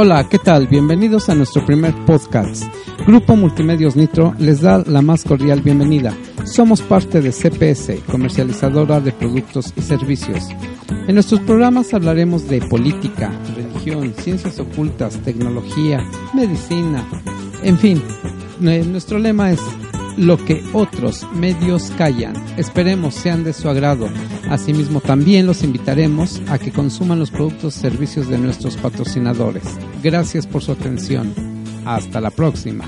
Hola, ¿qué tal? Bienvenidos a nuestro primer podcast. Grupo Multimedios Nitro les da la más cordial bienvenida. Somos parte de CPS, comercializadora de productos y servicios. En nuestros programas hablaremos de política, religión, ciencias ocultas, tecnología, medicina, en fin. Nuestro lema es lo que otros medios callan. Esperemos sean de su agrado. Asimismo, también los invitaremos a que consuman los productos y servicios de nuestros patrocinadores. Gracias por su atención. Hasta la próxima.